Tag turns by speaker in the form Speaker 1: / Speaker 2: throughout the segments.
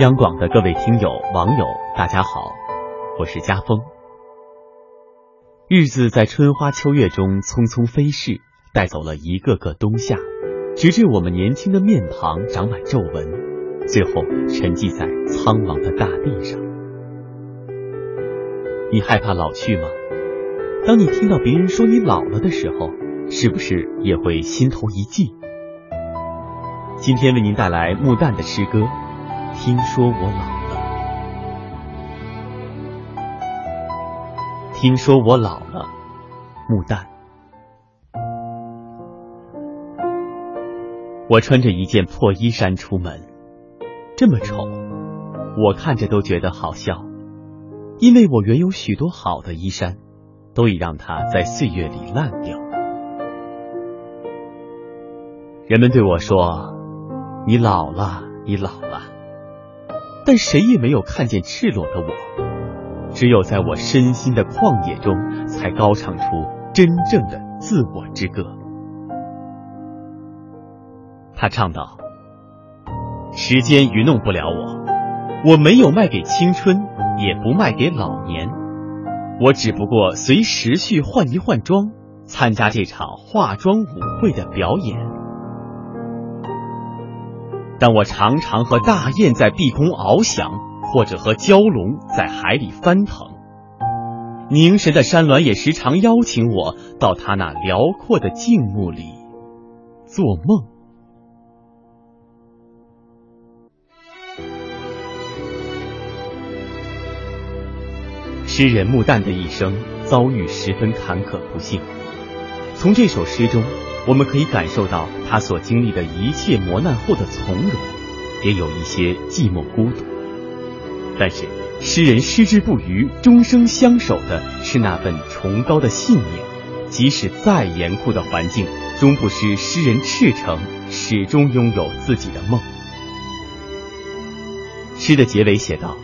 Speaker 1: 央广的各位听友、网友，大家好，我是家峰。日子在春花秋月中匆匆飞逝，带走了一个个冬夏，直至我们年轻的面庞长满皱纹，最后沉寂在苍茫的大地上。你害怕老去吗？当你听到别人说你老了的时候，是不是也会心头一悸？今天为您带来木旦的诗歌。听说我老了，听说我老了，木旦。我穿着一件破衣衫出门，这么丑，我看着都觉得好笑，因为我原有许多好的衣衫，都已让它在岁月里烂掉。人们对我说：“你老了，你老了。”但谁也没有看见赤裸的我，只有在我身心的旷野中，才高唱出真正的自我之歌。他唱道：“时间愚弄不了我，我没有卖给青春，也不卖给老年，我只不过随时序换一换装，参加这场化妆舞会的表演。”但我常常和大雁在碧空翱翔，或者和蛟龙在海里翻腾。凝神的山峦也时常邀请我到它那辽阔的静穆里做梦。诗人穆旦的一生遭遇十分坎坷不幸，从这首诗中。我们可以感受到他所经历的一切磨难后的从容，也有一些寂寞孤独。但是，诗人矢志不渝、终生相守的是那份崇高的信念。即使再严酷的环境，终不失诗人赤诚，始终拥有自己的梦。诗的结尾写道：“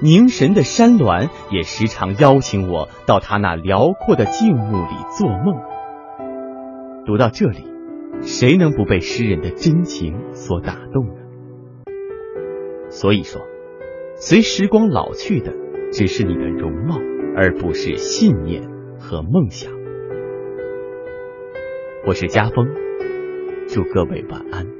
Speaker 1: 凝神的山峦也时常邀请我到他那辽阔的静穆里做梦。”读到这里，谁能不被诗人的真情所打动呢？所以说，随时光老去的只是你的容貌，而不是信念和梦想。我是家峰，祝各位晚安。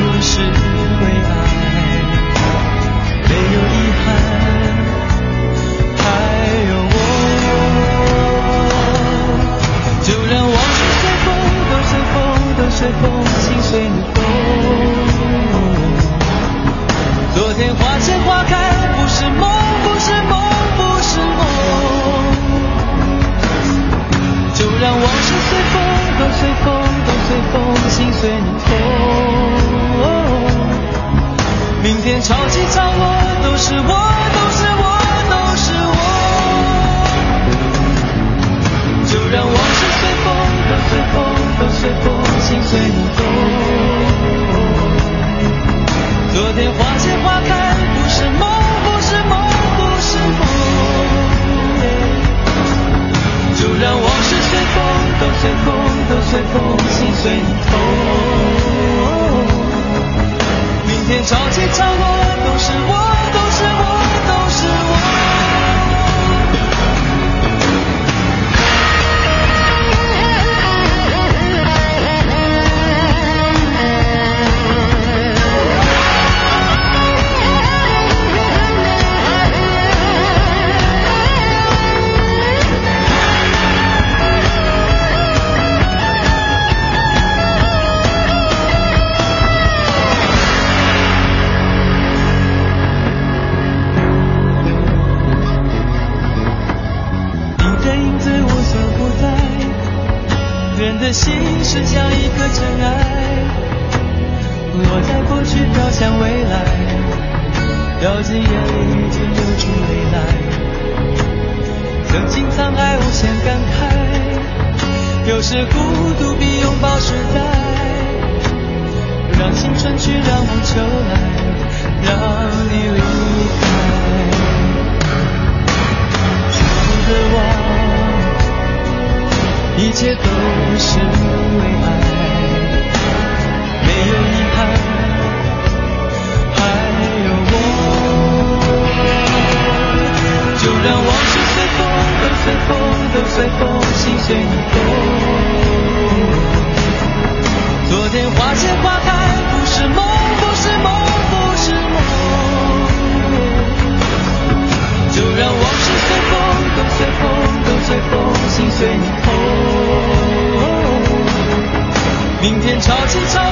Speaker 2: 是风，心随你痛。天潮起潮事像一颗尘埃，落在过去飘向未来，掉进眼里就流出泪来。曾经沧海无限感慨，有时孤独比拥抱实在。让青春去，让梦秋来，让你离开。的我，一切都是为爱，没有遗憾，明天